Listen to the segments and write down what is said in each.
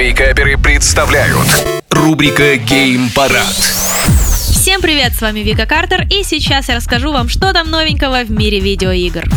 Вейкаперы представляют рубрика Гейм Парад. Всем привет, с вами Вика Картер, и сейчас я расскажу вам, что там новенького в мире видеоигр.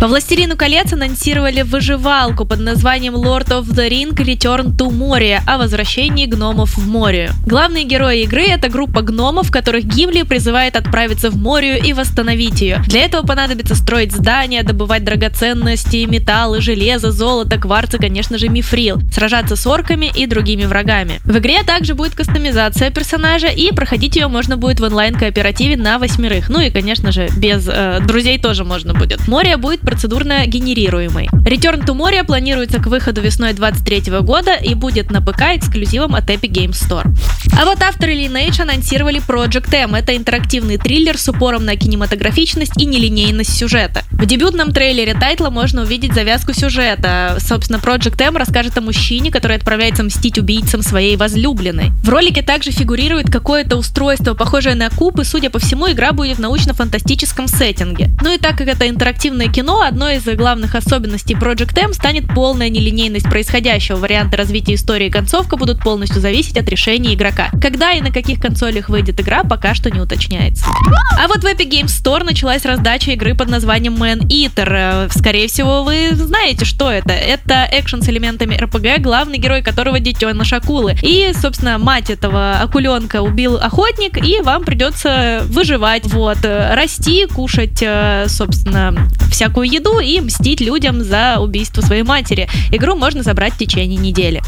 По «Властелину колец» анонсировали выживалку под названием Lord of the Ring Return to Moria о возвращении гномов в море. Главные герои игры — это группа гномов, которых Гимли призывает отправиться в Морию и восстановить ее. Для этого понадобится строить здания, добывать драгоценности, металлы, железо, золото, кварц и, конечно же, мифрил, сражаться с орками и другими врагами. В игре также будет кастомизация персонажа, и проходить ее можно будет в онлайн-кооперативе на восьмерых. Ну и, конечно же, без э, друзей тоже можно будет. Море будет процедурно генерируемой. Return to Moria планируется к выходу весной 2023 года и будет на ПК эксклюзивом от Epic Games Store. А вот авторы Lineage анонсировали Project M. Это интерактивный триллер с упором на кинематографичность и нелинейность сюжета. В дебютном трейлере тайтла можно увидеть завязку сюжета. Собственно, Project M расскажет о мужчине, который отправляется мстить убийцам своей возлюбленной. В ролике также фигурирует какое-то устройство, похожее на куб, и, судя по всему, игра будет в научно-фантастическом сеттинге. Ну и так как это интерактивное кино, одной из главных особенностей Project M станет полная нелинейность происходящего. Варианты развития истории и концовка будут полностью зависеть от решения игрока. Когда и на каких консолях выйдет игра, пока что не уточняется. А вот в Epic Games Store началась раздача игры под названием Man Eater. Скорее всего, вы знаете, что это. Это экшен с элементами RPG, главный герой которого детеныш акулы. И, собственно, мать этого акуленка убил охотник, и вам придется выживать, вот, расти, кушать, э, собственно, всякую еду и мстить людям за убийство своей матери. Игру можно забрать в течение недели.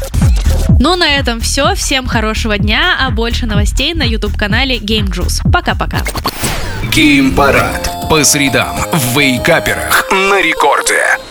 Ну, на этом все. Всем хорошего дня, а больше новостей на YouTube-канале Game Juice. Пока-пока. Гейм Парад. По средам в Вейкаперах на рекорде.